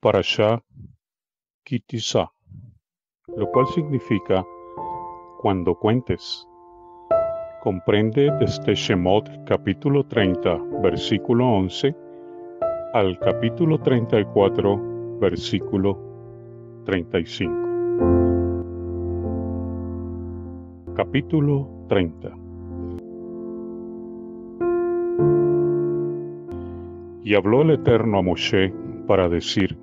Parashá Kitisa, lo cual significa cuando cuentes. Comprende desde Shemot capítulo 30, versículo 11, al capítulo 34, versículo 35. Capítulo 30 Y habló el Eterno a Moshe para decir,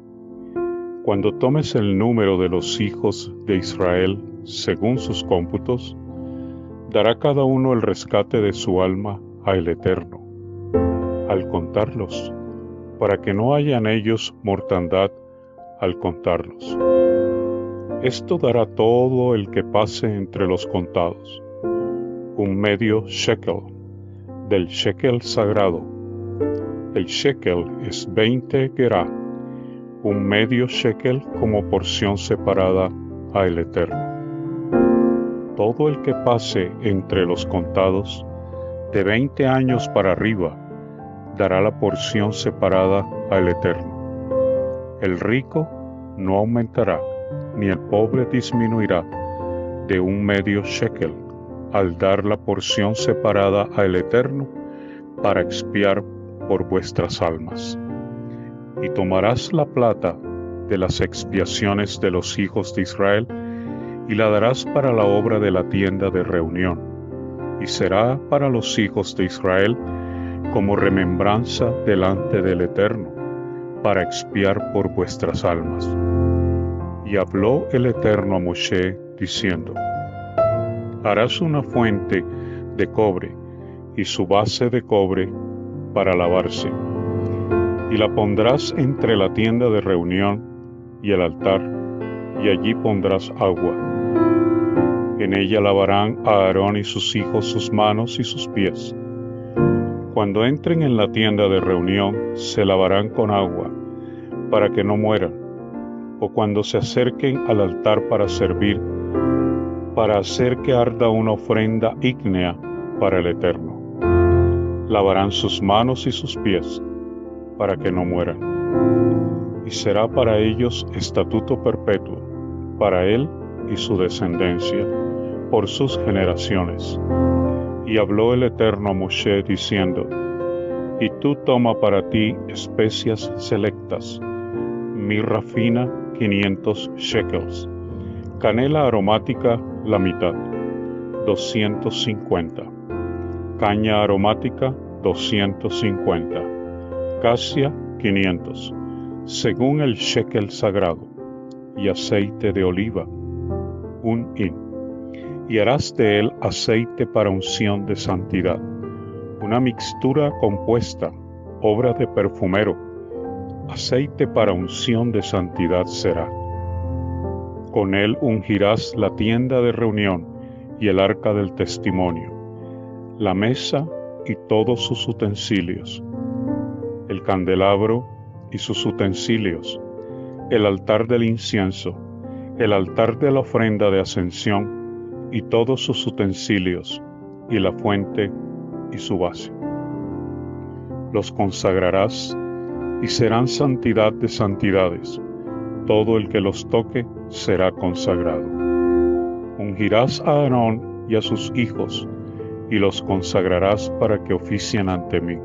Cuando tomes el número de los hijos de Israel según sus cómputos, dará cada uno el rescate de su alma a el Eterno, al contarlos, para que no haya en ellos mortandad al contarlos. Esto dará todo el que pase entre los contados, un medio shekel, del shekel sagrado, el shekel es 20 gerá, un medio shekel como porción separada a el Eterno. Todo el que pase entre los contados de 20 años para arriba dará la porción separada al Eterno. El rico no aumentará, ni el pobre disminuirá de un medio shekel al dar la porción separada al Eterno para expiar por vuestras almas. Y tomarás la plata de las expiaciones de los hijos de Israel y la darás para la obra de la tienda de reunión, y será para los hijos de Israel como remembranza delante del Eterno, para expiar por vuestras almas. Y habló el Eterno a Moshe, diciendo, Harás una fuente de cobre, y su base de cobre para lavarse, y la pondrás entre la tienda de reunión y el altar, y allí pondrás agua. En ella lavarán a Aarón y sus hijos sus manos y sus pies. Cuando entren en la tienda de reunión, se lavarán con agua, para que no mueran, o cuando se acerquen al altar para servir, para hacer que arda una ofrenda ígnea para el Eterno lavarán sus manos y sus pies, para que no mueran. Y será para ellos estatuto perpetuo, para él y su descendencia, por sus generaciones. Y habló el Eterno a Moshe diciendo, Y tú toma para ti especias selectas, mirra fina quinientos shekels, canela aromática la mitad, doscientos cincuenta caña aromática 250, casia 500, según el shekel sagrado, y aceite de oliva, un hin. Y harás de él aceite para unción de santidad, una mixtura compuesta, obra de perfumero, aceite para unción de santidad será. Con él ungirás la tienda de reunión y el arca del testimonio la mesa y todos sus utensilios, el candelabro y sus utensilios, el altar del incienso, el altar de la ofrenda de ascensión y todos sus utensilios, y la fuente y su base. Los consagrarás y serán santidad de santidades. Todo el que los toque será consagrado. Ungirás a Aarón y a sus hijos y los consagrarás para que oficien ante mí.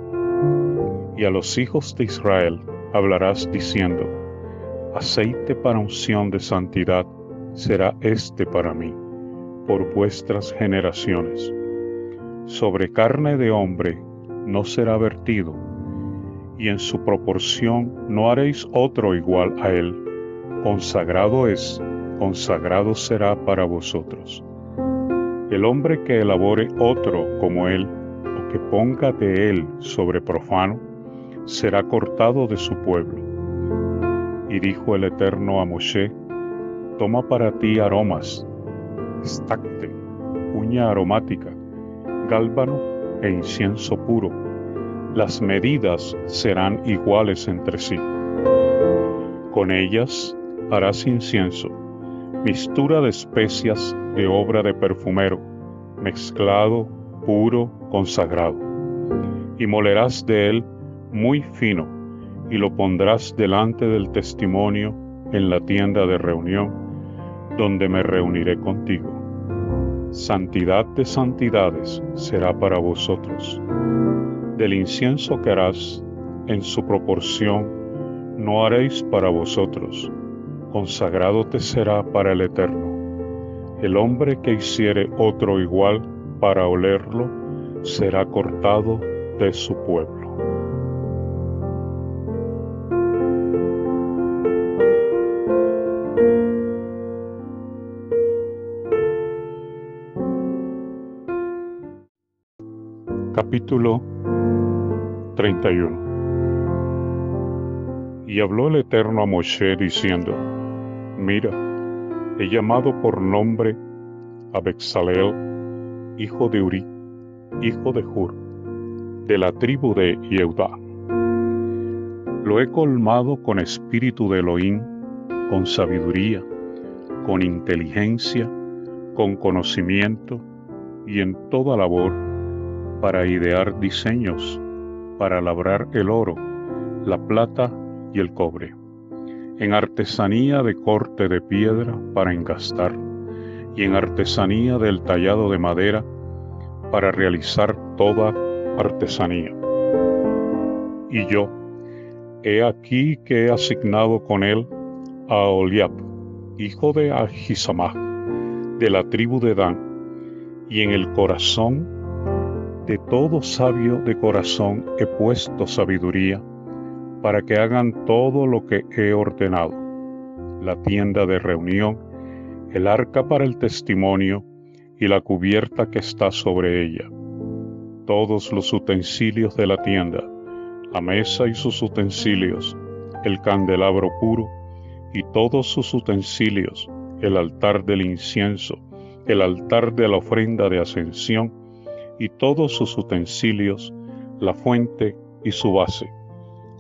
Y a los hijos de Israel hablarás diciendo, aceite para unción de santidad será este para mí, por vuestras generaciones. Sobre carne de hombre no será vertido, y en su proporción no haréis otro igual a él. Consagrado es, consagrado será para vosotros. El hombre que elabore otro como él, o que ponga de él sobre profano, será cortado de su pueblo. Y dijo el Eterno a Moshe, toma para ti aromas, estacte, uña aromática, gálbano e incienso puro. Las medidas serán iguales entre sí. Con ellas harás incienso, mistura de especias de obra de perfumero, mezclado, puro, consagrado. Y molerás de él muy fino, y lo pondrás delante del testimonio en la tienda de reunión, donde me reuniré contigo. Santidad de santidades será para vosotros. Del incienso que harás en su proporción, no haréis para vosotros. Consagrado te será para el eterno. El hombre que hiciere otro igual para olerlo, será cortado de su pueblo. Capítulo 31 Y habló el Eterno a Moshe diciendo, Mira, he llamado por nombre a Bexaleel, hijo de Uri, hijo de Hur, de la tribu de Yehuda. Lo he colmado con espíritu de Elohim, con sabiduría, con inteligencia, con conocimiento y en toda labor para idear diseños, para labrar el oro, la plata y el cobre, en artesanía de corte de piedra para engastar, y en artesanía del tallado de madera para realizar toda artesanía. Y yo, he aquí que he asignado con él a Oliab, hijo de Ahisamach, de la tribu de Dan, y en el corazón de todo sabio de corazón he puesto sabiduría para que hagan todo lo que he ordenado. La tienda de reunión, el arca para el testimonio y la cubierta que está sobre ella. Todos los utensilios de la tienda, la mesa y sus utensilios, el candelabro puro y todos sus utensilios, el altar del incienso, el altar de la ofrenda de ascensión, y todos sus utensilios, la fuente y su base,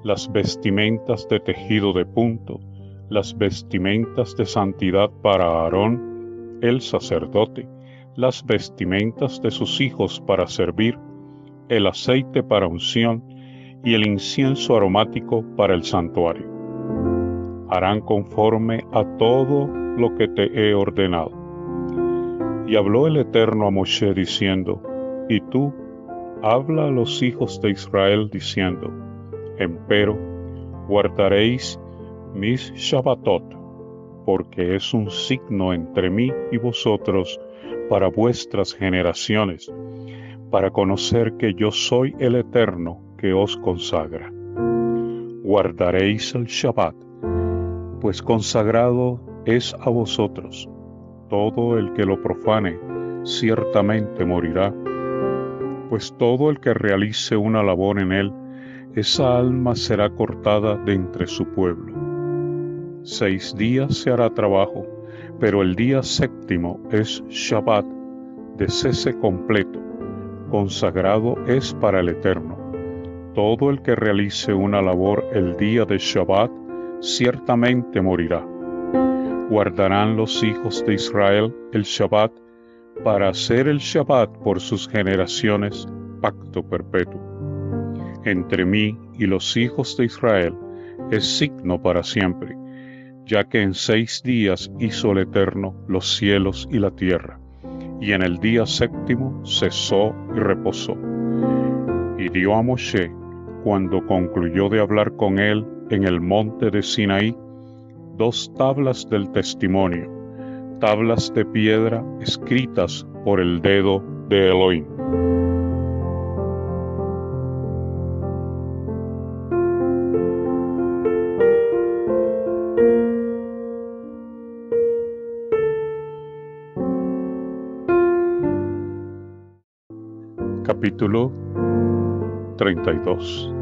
las vestimentas de tejido de punto, las vestimentas de santidad para Aarón, el sacerdote, las vestimentas de sus hijos para servir, el aceite para unción y el incienso aromático para el santuario. Harán conforme a todo lo que te he ordenado. Y habló el Eterno a Moshe diciendo, y tú, habla a los hijos de Israel diciendo, empero, guardaréis mis Shabbatot, porque es un signo entre mí y vosotros para vuestras generaciones, para conocer que yo soy el Eterno que os consagra. Guardaréis el Shabbat, pues consagrado es a vosotros. Todo el que lo profane ciertamente morirá pues todo el que realice una labor en él, esa alma será cortada de entre su pueblo. Seis días se hará trabajo, pero el día séptimo es Shabbat, de cese completo, consagrado es para el Eterno. Todo el que realice una labor el día de Shabbat, ciertamente morirá. Guardarán los hijos de Israel el Shabbat para hacer el Shabbat por sus generaciones pacto perpetuo. Entre mí y los hijos de Israel es signo para siempre, ya que en seis días hizo el Eterno los cielos y la tierra, y en el día séptimo cesó y reposó. Y dio a Moshe, cuando concluyó de hablar con él en el monte de Sinaí, dos tablas del testimonio, tablas de piedra escritas por el dedo de Elohim. Capítulo 32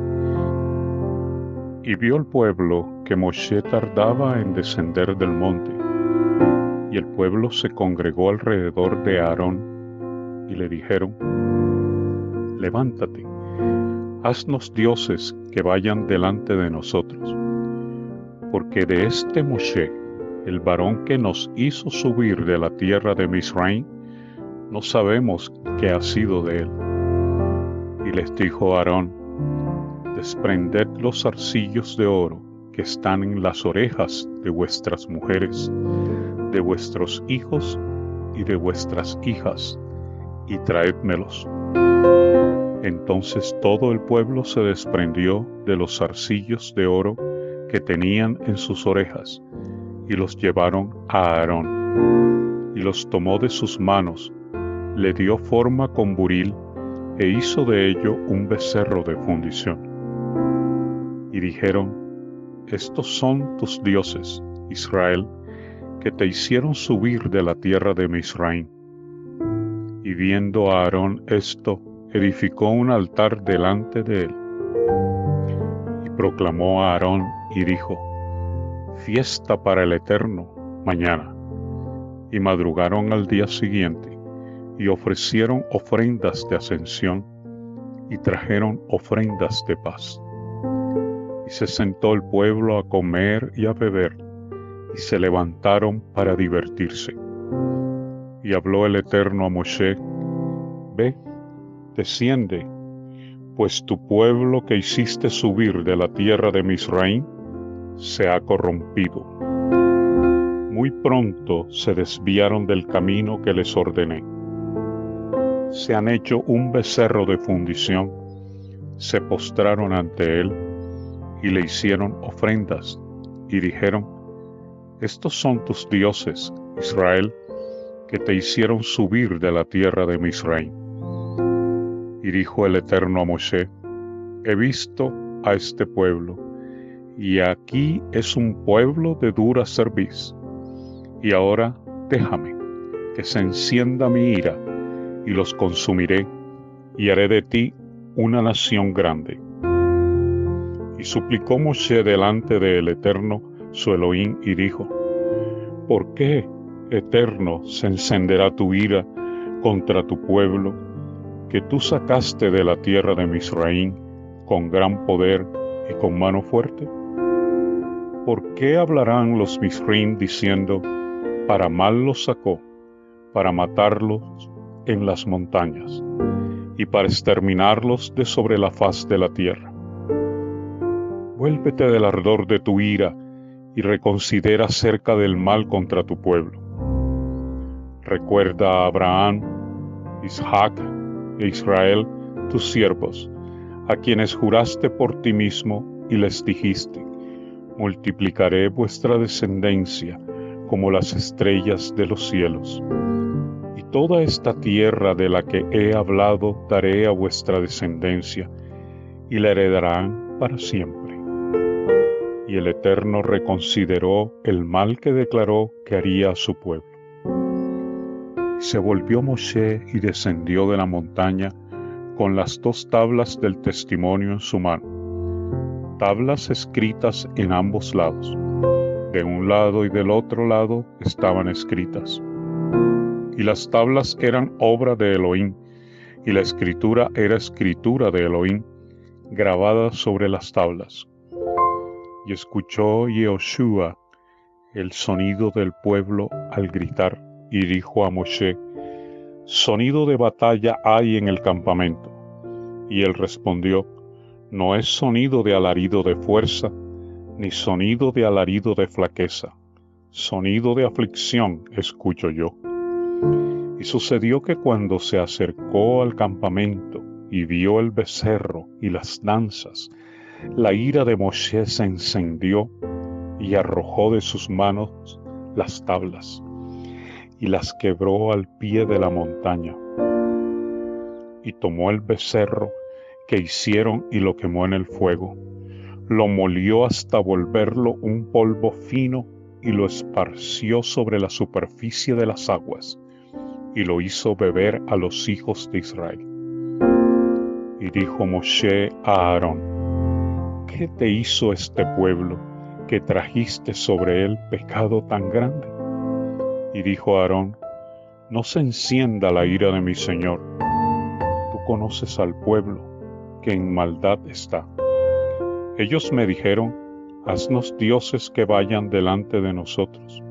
Y vio el pueblo que Moshe tardaba en descender del monte y el pueblo se congregó alrededor de Aarón y le dijeron, levántate, haznos dioses que vayan delante de nosotros, porque de este Moshe, el varón que nos hizo subir de la tierra de Misraim, no sabemos qué ha sido de él. Y les dijo Aarón, desprended los zarcillos de oro que están en las orejas de vuestras mujeres, de vuestros hijos y de vuestras hijas, y traédmelos. Entonces todo el pueblo se desprendió de los zarcillos de oro que tenían en sus orejas, y los llevaron a Aarón, y los tomó de sus manos, le dio forma con buril, e hizo de ello un becerro de fundición. Y dijeron, Estos son tus dioses, Israel, que te hicieron subir de la tierra de Misraim. Y viendo a Aarón esto, edificó un altar delante de él. Y proclamó a Aarón y dijo, Fiesta para el Eterno mañana. Y madrugaron al día siguiente y ofrecieron ofrendas de ascensión y trajeron ofrendas de paz. Y se sentó el pueblo a comer y a beber, y se levantaron para divertirse. Y habló el Eterno a Moshe, Ve, desciende, pues tu pueblo que hiciste subir de la tierra de Misraim se ha corrompido. Muy pronto se desviaron del camino que les ordené. Se han hecho un becerro de fundición, se postraron ante él y le hicieron ofrendas y dijeron, estos son tus dioses, Israel, que te hicieron subir de la tierra de Misraim. Y dijo el Eterno a Moshe, he visto a este pueblo, y aquí es un pueblo de dura cerviz. Y ahora déjame que se encienda mi ira, y los consumiré, y haré de ti una nación grande. Y suplicó Moshe delante del Eterno su Elohim y dijo, ¿por qué, Eterno, se encenderá tu ira contra tu pueblo? que tú sacaste de la tierra de Misraín con gran poder y con mano fuerte? ¿Por qué hablarán los Misraim diciendo, para mal los sacó, para matarlos en las montañas y para exterminarlos de sobre la faz de la tierra? Vuélvete del ardor de tu ira y reconsidera acerca del mal contra tu pueblo. Recuerda a Abraham, Isaac e Israel, tus siervos, a quienes juraste por ti mismo y les dijiste, multiplicaré vuestra descendencia como las estrellas de los cielos. Y toda esta tierra de la que he hablado daré a vuestra descendencia, y la heredarán para siempre. Y el Eterno reconsideró el mal que declaró que haría a su pueblo se volvió Moshe y descendió de la montaña con las dos tablas del testimonio en su mano, tablas escritas en ambos lados. De un lado y del otro lado estaban escritas. Y las tablas eran obra de Elohim, y la escritura era escritura de Elohim, grabada sobre las tablas. Y escuchó Yehoshua el sonido del pueblo al gritar y dijo a Moshe, Sonido de batalla hay en el campamento. Y él respondió, No es sonido de alarido de fuerza, ni sonido de alarido de flaqueza, sonido de aflicción escucho yo. Y sucedió que cuando se acercó al campamento y vio el becerro y las danzas, la ira de Moshe se encendió y arrojó de sus manos las tablas y las quebró al pie de la montaña. Y tomó el becerro que hicieron y lo quemó en el fuego. Lo molió hasta volverlo un polvo fino y lo esparció sobre la superficie de las aguas y lo hizo beber a los hijos de Israel. Y dijo Moshe a Aarón, ¿qué te hizo este pueblo que trajiste sobre él pecado tan grande? Y dijo Aarón, no se encienda la ira de mi Señor. Tú conoces al pueblo que en maldad está. Ellos me dijeron, haznos dioses que vayan delante de nosotros,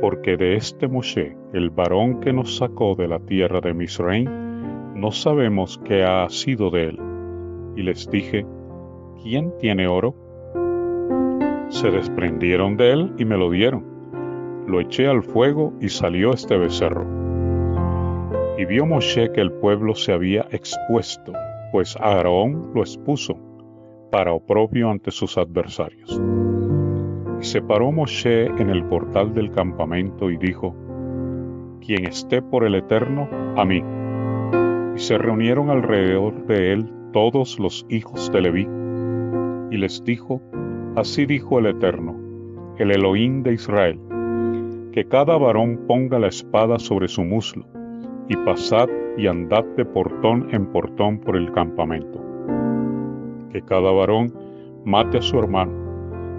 porque de este Moshe, el varón que nos sacó de la tierra de Misraim, no sabemos qué ha sido de él. Y les dije, ¿quién tiene oro? Se desprendieron de él y me lo dieron. Lo eché al fuego y salió este becerro. Y vio Moshe que el pueblo se había expuesto, pues Aarón lo expuso para oprobio ante sus adversarios. Y se paró Moshe en el portal del campamento y dijo, Quien esté por el Eterno, a mí. Y se reunieron alrededor de él todos los hijos de Leví, y les dijo, Así dijo el Eterno, el Elohim de Israel, que cada varón ponga la espada sobre su muslo, y pasad y andad de portón en portón por el campamento que cada varón mate a su hermano,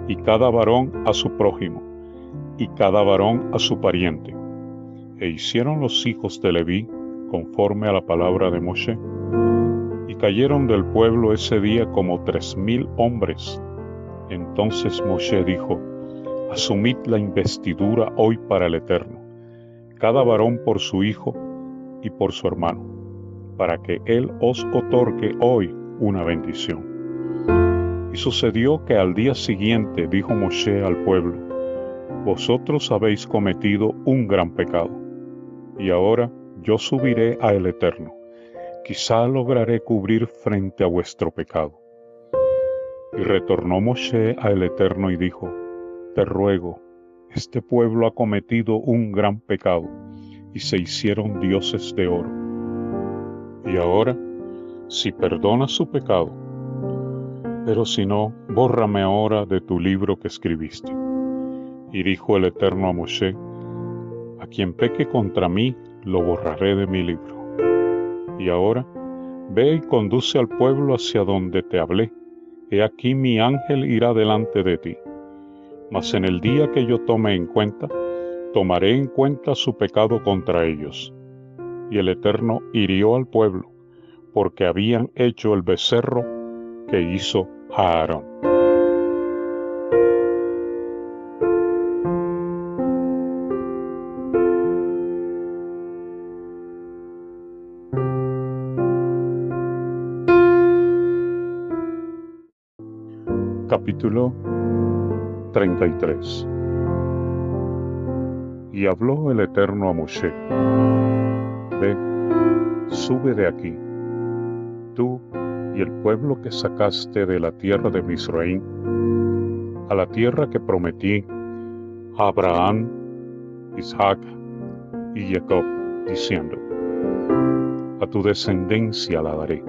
y cada varón a su prójimo, y cada varón a su pariente. E hicieron los hijos de Leví conforme a la palabra de Moshe, cayeron del pueblo ese día como tres mil hombres. Entonces Moshe dijo, Asumid la investidura hoy para el Eterno, cada varón por su hijo y por su hermano, para que Él os otorgue hoy una bendición. Y sucedió que al día siguiente dijo Moshe al pueblo, Vosotros habéis cometido un gran pecado, y ahora yo subiré a el Eterno, quizá lograré cubrir frente a vuestro pecado. Y retornó Moshe a el Eterno y dijo, Te ruego, este pueblo ha cometido un gran pecado, y se hicieron dioses de oro. Y ahora, si perdonas su pecado, pero si no, bórrame ahora de tu libro que escribiste. Y dijo el Eterno a Moshe, a quien peque contra mí, lo borraré de mi libro. Y ahora, ve y conduce al pueblo hacia donde te hablé. He aquí mi ángel irá delante de ti. Mas en el día que yo tome en cuenta, tomaré en cuenta su pecado contra ellos. Y el Eterno hirió al pueblo, porque habían hecho el becerro que hizo Aarón. Capítulo 33 Y habló el Eterno a Moshe, Ve, sube de aquí, tú y el pueblo que sacaste de la tierra de Misraín, a la tierra que prometí a Abraham, Isaac y Jacob, diciendo, a tu descendencia la daré,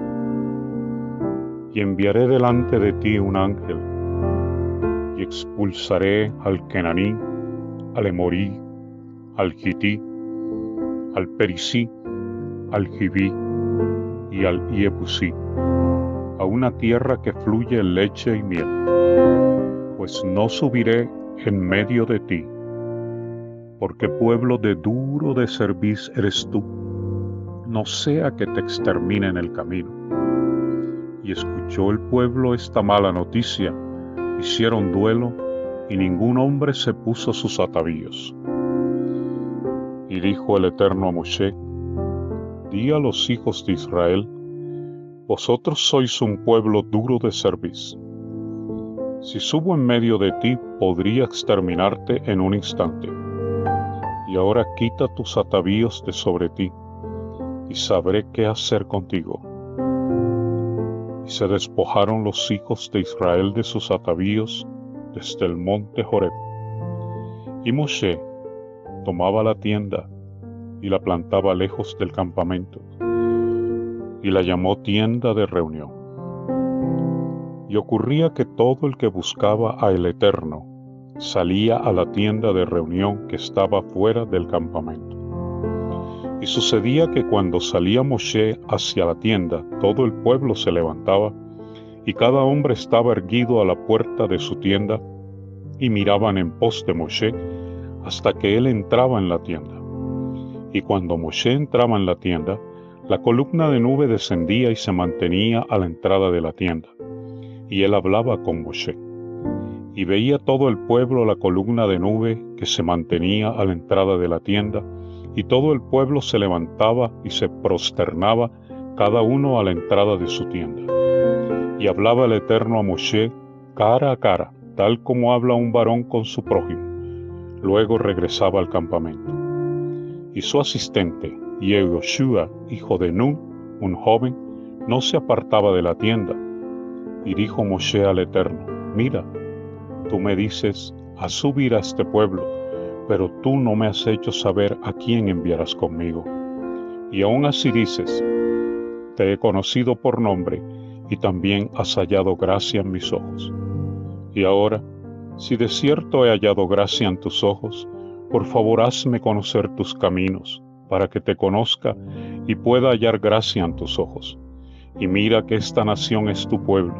y enviaré delante de ti un ángel, expulsaré al Kenaní, al Emorí, al Gití, al Perisí, al Gibí y al Iebusí a una tierra que fluye leche y miel, pues no subiré en medio de ti, porque pueblo de duro de cerviz eres tú, no sea que te extermine en el camino. Y escuchó el pueblo esta mala noticia, hicieron duelo, y ningún hombre se puso sus atavíos. Y dijo el Eterno a Moshe, di a los hijos de Israel, vosotros sois un pueblo duro de cerviz. Si subo en medio de ti, podría exterminarte en un instante. Y ahora quita tus atavíos de sobre ti, y sabré qué hacer contigo. Y se despojaron los hijos de Israel de sus atavíos desde el monte Joreb. Y Moshe tomaba la tienda y la plantaba lejos del campamento y la llamó tienda de reunión. Y ocurría que todo el que buscaba a el Eterno salía a la tienda de reunión que estaba fuera del campamento. Y sucedía que cuando salía Moshe hacia la tienda, todo el pueblo se levantaba, y cada hombre estaba erguido a la puerta de su tienda, y miraban en pos de Moshe hasta que él entraba en la tienda. Y cuando Moshe entraba en la tienda, la columna de nube descendía y se mantenía a la entrada de la tienda, y él hablaba con Moshe. Y veía todo el pueblo la columna de nube que se mantenía a la entrada de la tienda, y todo el pueblo se levantaba y se prosternaba cada uno a la entrada de su tienda. Y hablaba el Eterno a Moshe cara a cara, tal como habla un varón con su prójimo. Luego regresaba al campamento. Y su asistente, Yehoshua, hijo de Nun, un joven, no se apartaba de la tienda. Y dijo Moshe al Eterno, mira, tú me dices, a subir a este pueblo, pero tú no me has hecho saber a quién enviarás conmigo. Y aún así dices, te he conocido por nombre y también has hallado gracia en mis ojos. Y ahora, si de cierto he hallado gracia en tus ojos, por favor hazme conocer tus caminos, para que te conozca y pueda hallar gracia en tus ojos. Y mira que esta nación es tu pueblo.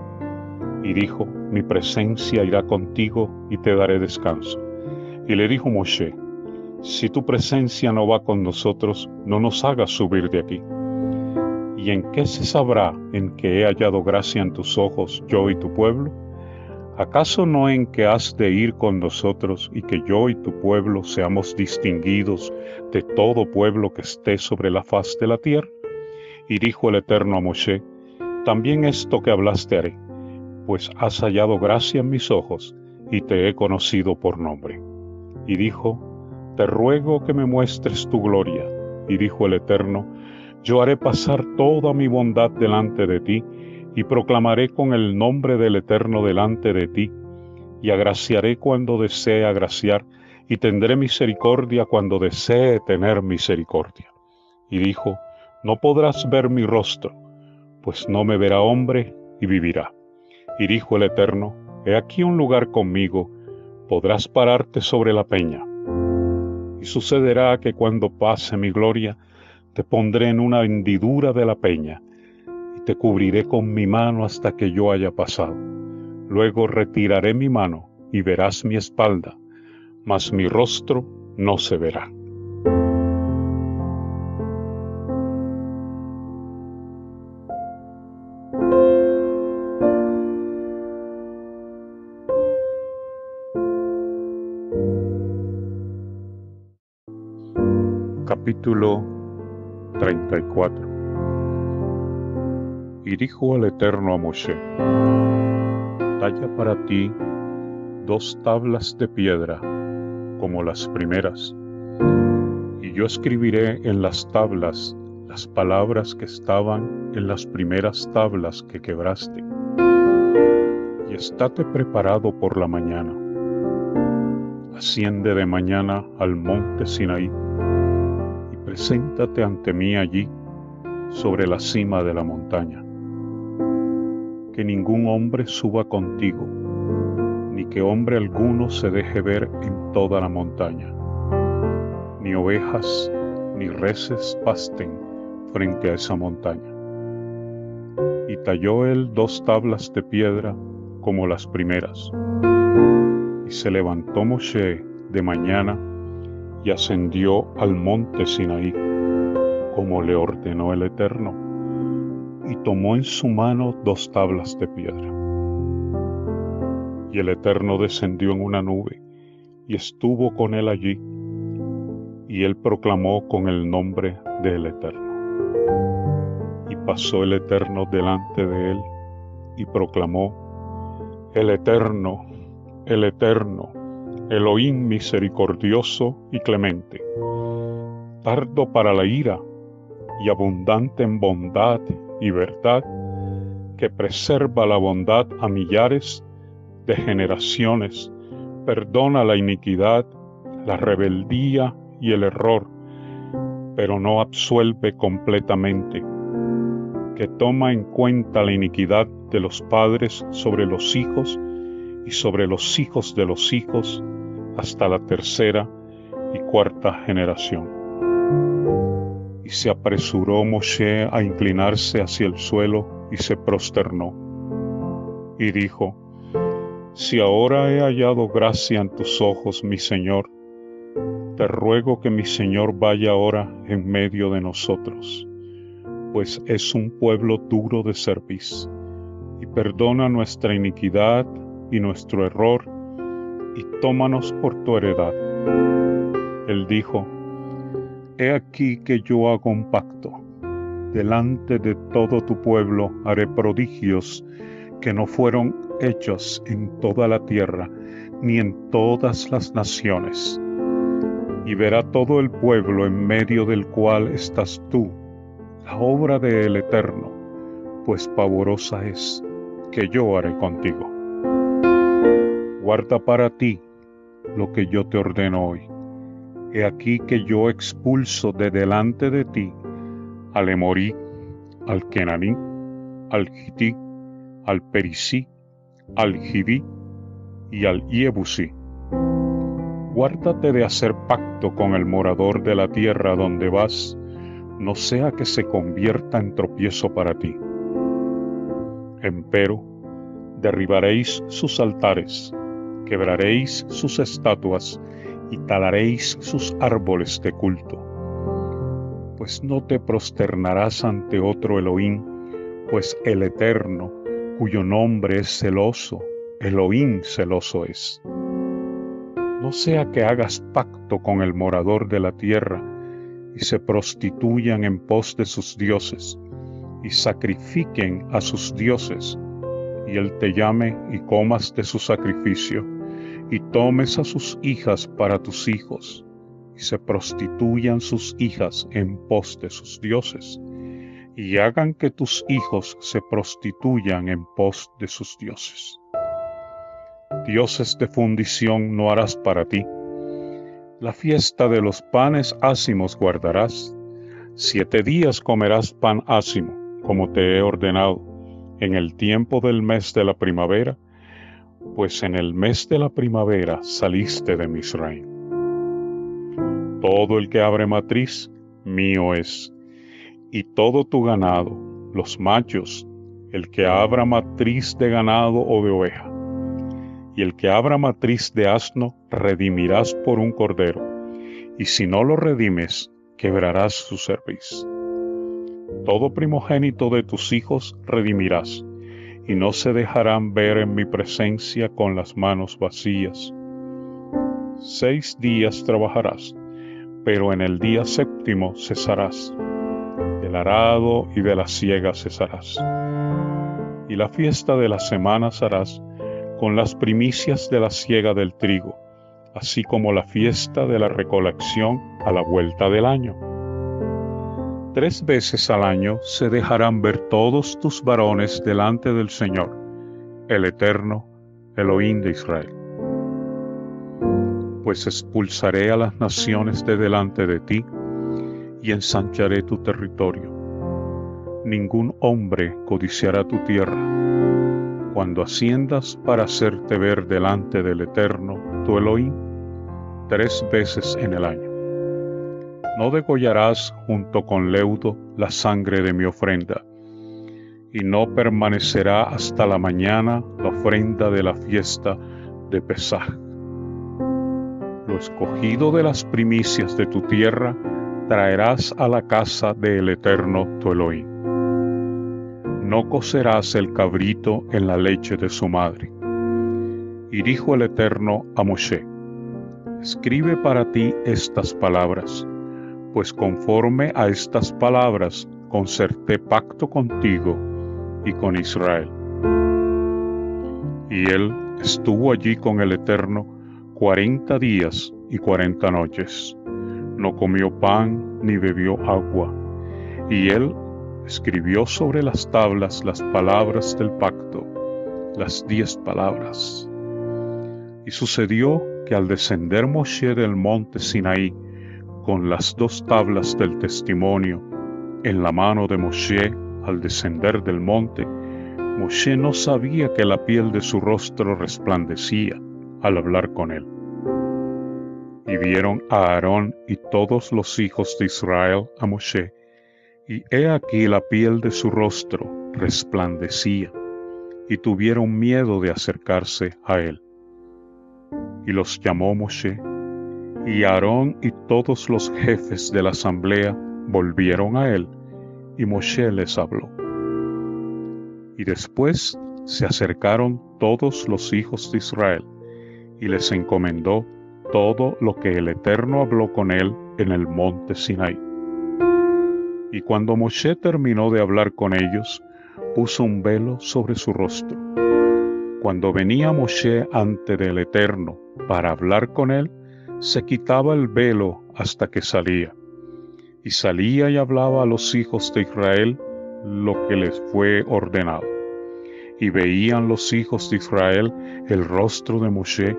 Y dijo, mi presencia irá contigo y te daré descanso. Y le dijo Moshe, si tu presencia no va con nosotros, no nos hagas subir de aquí. ¿Y en qué se sabrá en que he hallado gracia en tus ojos yo y tu pueblo? ¿Acaso no en que has de ir con nosotros y que yo y tu pueblo seamos distinguidos de todo pueblo que esté sobre la faz de la tierra? Y dijo el Eterno a Moshe, también esto que hablaste haré, pues has hallado gracia en mis ojos y te he conocido por nombre. Y dijo, te ruego que me muestres tu gloria. Y dijo el Eterno, yo haré pasar toda mi bondad delante de ti, y proclamaré con el nombre del Eterno delante de ti, y agraciaré cuando desee agraciar, y tendré misericordia cuando desee tener misericordia. Y dijo, no podrás ver mi rostro, pues no me verá hombre y vivirá. Y dijo el Eterno, he aquí un lugar conmigo, podrás pararte sobre la peña. Y sucederá que cuando pase mi gloria, te pondré en una hendidura de la peña, te cubriré con mi mano hasta que yo haya pasado. Luego retiraré mi mano y verás mi espalda, mas mi rostro no se verá. Capítulo 34 y dijo el Eterno a Moshe, talla para ti dos tablas de piedra como las primeras, y yo escribiré en las tablas las palabras que estaban en las primeras tablas que quebraste. Y estate preparado por la mañana. Asciende de mañana al monte Sinaí preséntate ante mí allí sobre la cima de la montaña que ningún hombre suba contigo, ni que hombre alguno se deje ver en toda la montaña, ni ovejas ni reses pasten frente a esa montaña. Y talló él dos tablas de piedra como las primeras. Y se levantó Moshe de mañana y ascendió al monte Sinaí, como le ordenó el Eterno y tomó en su mano dos tablas de piedra. Y el Eterno descendió en una nube y estuvo con él allí, y él proclamó con el nombre del Eterno. Y pasó el Eterno delante de él y proclamó, el Eterno, el Eterno, Elohim misericordioso y clemente, tardo para la ira y abundante en bondad y verdad, que preserva la bondad a millares de generaciones, perdona la iniquidad, la rebeldía y el error, pero no absuelve completamente, que toma en cuenta la iniquidad de los padres sobre los hijos y sobre los hijos de los hijos hasta la tercera y cuarta generación y se apresuró Moshe a inclinarse hacia el suelo y se prosternó. Y dijo, Si ahora he hallado gracia en tus ojos, mi Señor, te ruego que mi Señor vaya ahora en medio de nosotros, pues es un pueblo duro de cerviz, y perdona nuestra iniquidad y nuestro error, y tómanos por tu heredad. Él dijo, He aquí que yo hago un pacto. Delante de todo tu pueblo haré prodigios que no fueron hechos en toda la tierra, ni en todas las naciones. Y verá todo el pueblo en medio del cual estás tú, la obra del Eterno, pues pavorosa es que yo haré contigo. Guarda para ti lo que yo te ordeno hoy. He aquí que yo expulso de delante de ti al Emorí, al Kenaní, al Gití, al Perisí, al Jibí y al Iebusí. Guárdate de hacer pacto con el morador de la tierra donde vas, no sea que se convierta en tropiezo para ti. Empero, derribaréis sus altares, quebraréis sus estatuas y talaréis sus árboles de culto. Pues no te prosternarás ante otro Elohim, pues el Eterno, cuyo nombre es celoso, Elohim celoso es. No sea que hagas pacto con el morador de la tierra y se prostituyan en pos de sus dioses y sacrifiquen a sus dioses, y él te llame y comas de su sacrificio, y tomes a sus hijas para tus hijos, y se prostituyan sus hijas en pos de sus dioses y hagan que tus hijos se prostituyan en pos de sus dioses. Dioses de fundición no harás para ti. La fiesta de los panes ácimos guardarás. Siete días comerás pan ácimo, como te he ordenado, en el tiempo del mes de la primavera, pues en el mes de la primavera saliste de Misraim. Todo el que abre matriz, mío es y todo tu ganado, los machos, el que abra matriz de ganado o de oveja, y el que abra matriz de asno, redimirás por un cordero, y si no lo redimes, quebrarás su cerviz. Todo primogénito de tus hijos redimirás, y no se dejarán ver en mi presencia con las manos vacías. Seis días trabajarás, pero en el día séptimo cesarás del arado y de la siega cesarás. Y la fiesta de las semanas harás con las primicias de la siega del trigo, así como la fiesta de la recolección a la vuelta del año. Tres veces al año se dejarán ver todos tus varones delante del Señor, el Eterno, Elohim de Israel. Pues expulsaré a las naciones de delante de ti, y ensancharé tu territorio. Ningún hombre codiciará tu tierra. Cuando asciendas para hacerte ver delante del Eterno, tu Elohim, tres veces en el año. No degollarás junto con leudo la sangre de mi ofrenda, y no permanecerá hasta la mañana la ofrenda de la fiesta de Pesaj. Lo escogido de las primicias de tu tierra traerás a la casa del Eterno tu Elohim. No cocerás el cabrito en la leche de su madre. Y dijo el Eterno a Moshe, escribe para ti estas palabras, pues conforme a estas palabras concerté pacto contigo y con Israel. Y él estuvo allí con el Eterno cuarenta días y cuarenta noches no comió pan ni bebió agua. Y él escribió sobre las tablas las palabras del pacto, las diez palabras. Y sucedió que al descender Moshe del monte Sinaí, con las dos tablas del testimonio en la mano de Moshe al descender del monte, Moshe no sabía que la piel de su rostro resplandecía al hablar con él. Y vieron a Aarón y todos los hijos de Israel a Moshe, y he aquí la piel de su rostro resplandecía, y tuvieron miedo de acercarse a él. Y los llamó Moshe, y Aarón y todos los jefes de la asamblea volvieron a él, y Moshe les habló. Y después se acercaron todos los hijos de Israel, y les encomendó todo lo que el Eterno habló con él en el monte Sinai. Y cuando Moshe terminó de hablar con ellos, puso un velo sobre su rostro. Cuando venía Moshe ante del Eterno para hablar con él, se quitaba el velo hasta que salía. Y salía y hablaba a los hijos de Israel lo que les fue ordenado. Y veían los hijos de Israel el rostro de Moshe,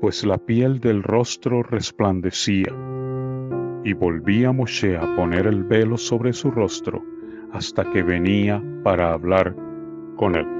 pues la piel del rostro resplandecía. Y volvía Moshe a poner el velo sobre su rostro hasta que venía para hablar con él.